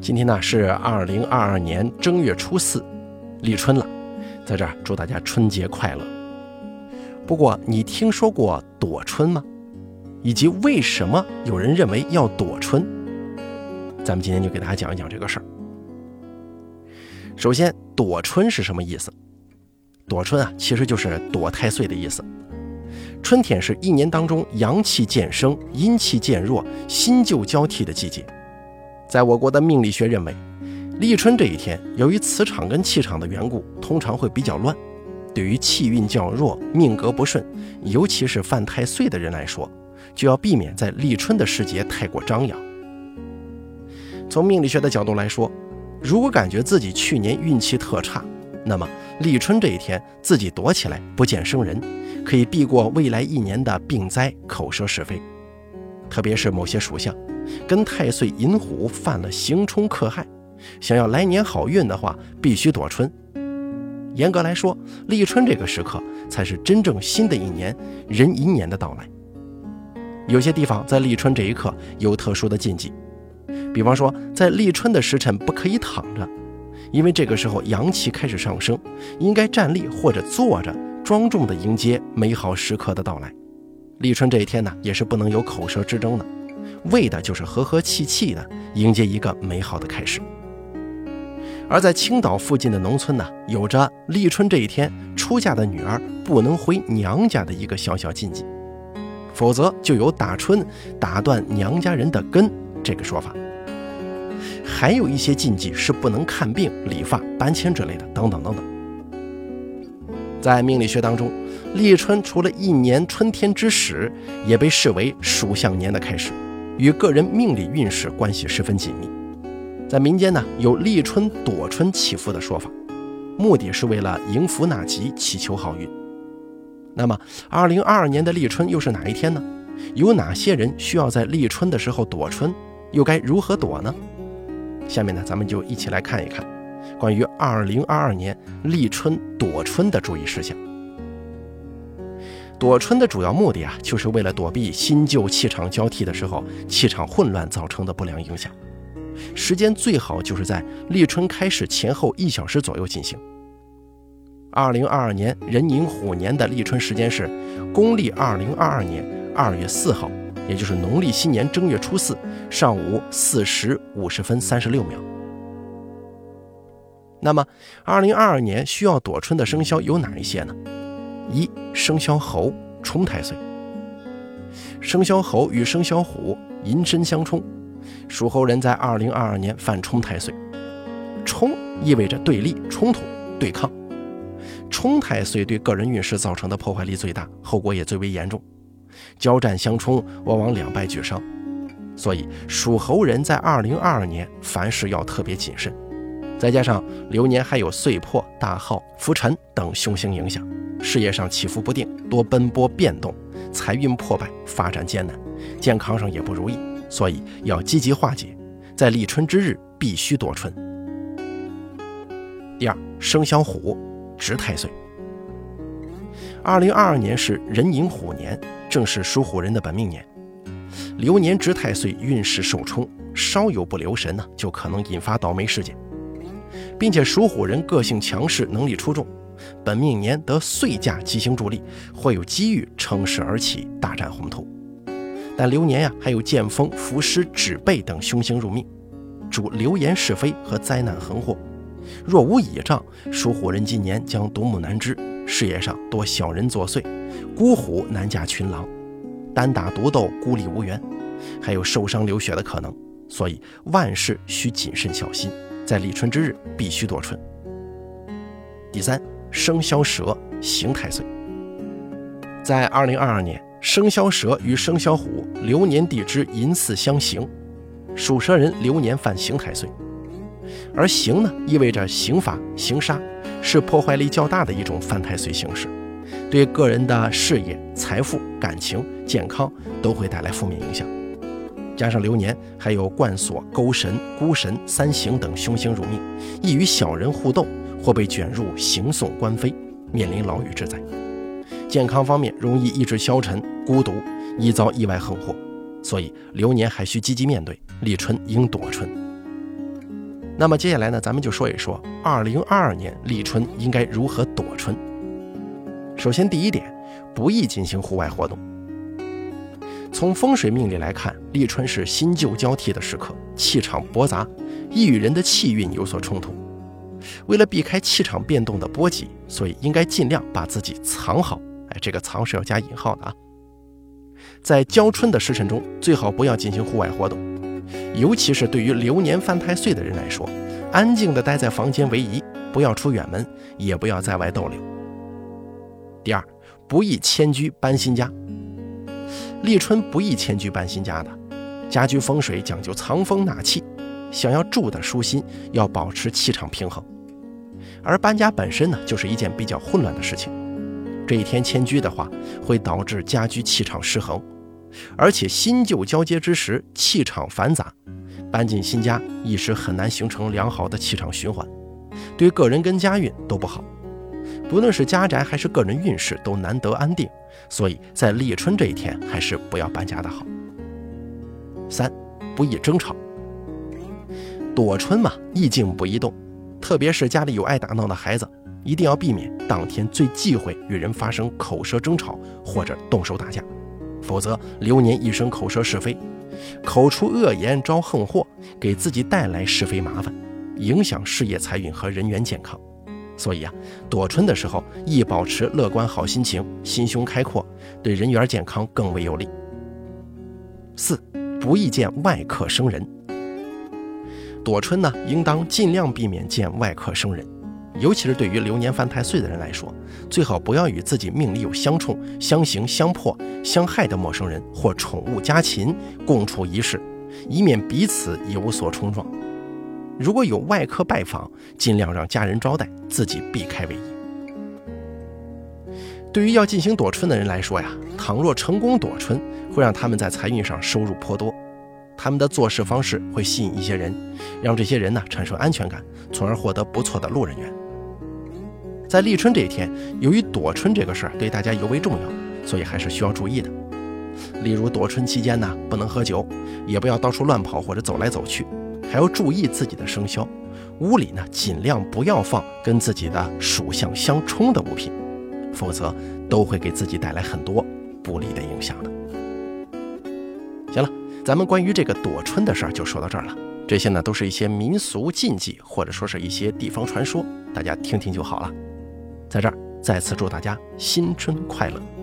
今天呢是二零二二年正月初四，立春了，在这儿祝大家春节快乐。不过你听说过躲春吗？以及为什么有人认为要躲春？咱们今天就给大家讲一讲这个事儿。首先，躲春是什么意思？躲春啊，其实就是躲太岁的意思。春天是一年当中阳气渐生、阴气渐弱、新旧交替的季节。在我国的命理学认为，立春这一天，由于磁场跟气场的缘故，通常会比较乱。对于气运较弱、命格不顺，尤其是犯太岁的人来说，就要避免在立春的时节太过张扬。从命理学的角度来说，如果感觉自己去年运气特差，那么立春这一天自己躲起来不见生人，可以避过未来一年的病灾、口舌是非。特别是某些属相。跟太岁寅虎犯了刑冲克害，想要来年好运的话，必须躲春。严格来说，立春这个时刻才是真正新的一年壬寅年的到来。有些地方在立春这一刻有特殊的禁忌，比方说在立春的时辰不可以躺着，因为这个时候阳气开始上升，应该站立或者坐着，庄重地迎接美好时刻的到来。立春这一天呢，也是不能有口舌之争的。为的就是和和气气的迎接一个美好的开始。而在青岛附近的农村呢，有着立春这一天出嫁的女儿不能回娘家的一个小小禁忌，否则就有打春打断娘家人的根这个说法。还有一些禁忌是不能看病、理发、搬迁之类的，等等等等。在命理学当中，立春除了一年春天之始，也被视为属相年的开始。与个人命理运势关系十分紧密，在民间呢有立春躲春祈福的说法，目的是为了迎福纳吉，祈求好运。那么，二零二二年的立春又是哪一天呢？有哪些人需要在立春的时候躲春？又该如何躲呢？下面呢，咱们就一起来看一看关于二零二二年立春躲春的注意事项。躲春的主要目的啊，就是为了躲避新旧气场交替的时候气场混乱造成的不良影响。时间最好就是在立春开始前后一小时左右进行。二零二二年壬寅虎年的立春时间是公历二零二二年二月四号，也就是农历新年正月初四上午四时五十分三十六秒。那么，二零二二年需要躲春的生肖有哪一些呢？一生肖猴冲太岁，生肖猴与生肖虎寅申相冲，属猴人在二零二二年犯冲太岁。冲意味着对立、冲突、对抗。冲太岁对个人运势造成的破坏力最大，后果也最为严重。交战相冲，往往两败俱伤。所以属猴人在二零二二年凡事要特别谨慎。再加上流年还有岁破、大耗、浮沉等凶星影响。事业上起伏不定，多奔波变动，财运破败，发展艰难，健康上也不如意，所以要积极化解。在立春之日必须躲春。第二，生肖虎值太岁。二零二二年是壬寅虎年，正是属虎人的本命年。流年值太岁，运势受冲，稍有不留神呢，就可能引发倒霉事件，并且属虎人个性强势，能力出众。本命年得岁驾吉星助力，会有机遇乘势而起，大展宏图。但流年呀，还有剑锋、伏尸、指背等凶星入命，主流言是非和灾难横祸。若无倚仗，属虎人今年将独木难支，事业上多小人作祟，孤虎难驾群狼，单打独斗孤立无援，还有受伤流血的可能。所以万事需谨慎小心，在立春之日必须躲春。第三。生肖蛇刑太岁，在二零二二年，生肖蛇与生肖虎流年地支寅巳相刑，属蛇人流年犯刑太岁。而刑呢，意味着刑罚、刑杀，是破坏力较大的一种犯太岁形式，对个人的事业、财富、感情、健康都会带来负面影响。加上流年还有冠锁、勾神、孤神、三刑等凶星入命，易与小人互斗。或被卷入行讼官非，面临牢狱之灾；健康方面容易意志消沉、孤独，易遭意外横祸。所以流年还需积极面对，立春应躲春。那么接下来呢，咱们就说一说2022年立春应该如何躲春。首先，第一点，不宜进行户外活动。从风水命理来看，立春是新旧交替的时刻，气场驳杂，易与人的气运有所冲突。为了避开气场变动的波及，所以应该尽量把自己藏好。哎，这个藏是要加引号的啊。在交春的时辰中，最好不要进行户外活动，尤其是对于流年犯太岁的人来说，安静的待在房间为宜，不要出远门，也不要在外逗留。第二，不宜迁居搬新家。立春不宜迁居搬新家的，家居风水讲究藏风纳气，想要住的舒心，要保持气场平衡。而搬家本身呢，就是一件比较混乱的事情。这一天迁居的话，会导致家居气场失衡，而且新旧交接之时，气场繁杂，搬进新家一时很难形成良好的气场循环，对个人跟家运都不好。不论是家宅还是个人运势，都难得安定。所以在立春这一天，还是不要搬家的好。三，不宜争吵。躲春嘛，宜静不宜动，特别是家里有爱打闹的孩子。一定要避免当天最忌讳与人发生口舌争吵或者动手打架，否则流年一生口舌是非，口出恶言招横祸，给自己带来是非麻烦，影响事业财运和人员健康。所以啊，躲春的时候宜保持乐观好心情，心胸开阔，对人缘健康更为有利。四，不宜见外客生人。躲春呢，应当尽量避免见外客生人。尤其是对于流年犯太岁的人来说，最好不要与自己命里有相冲、相刑、相破、相害的陌生人或宠物家禽共处一室，以免彼此有所冲撞。如果有外客拜访，尽量让家人招待，自己避开为宜。对于要进行躲春的人来说呀，倘若成功躲春，会让他们在财运上收入颇多。他们的做事方式会吸引一些人，让这些人呢产生安全感，从而获得不错的路人缘。在立春这一天，由于躲春这个事儿对大家尤为重要，所以还是需要注意的。例如躲春期间呢，不能喝酒，也不要到处乱跑或者走来走去，还要注意自己的生肖。屋里呢，尽量不要放跟自己的属相相冲的物品，否则都会给自己带来很多不利的影响的。行了，咱们关于这个躲春的事儿就说到这儿了。这些呢，都是一些民俗禁忌，或者说是一些地方传说，大家听听就好了。在这儿再次祝大家新春快乐。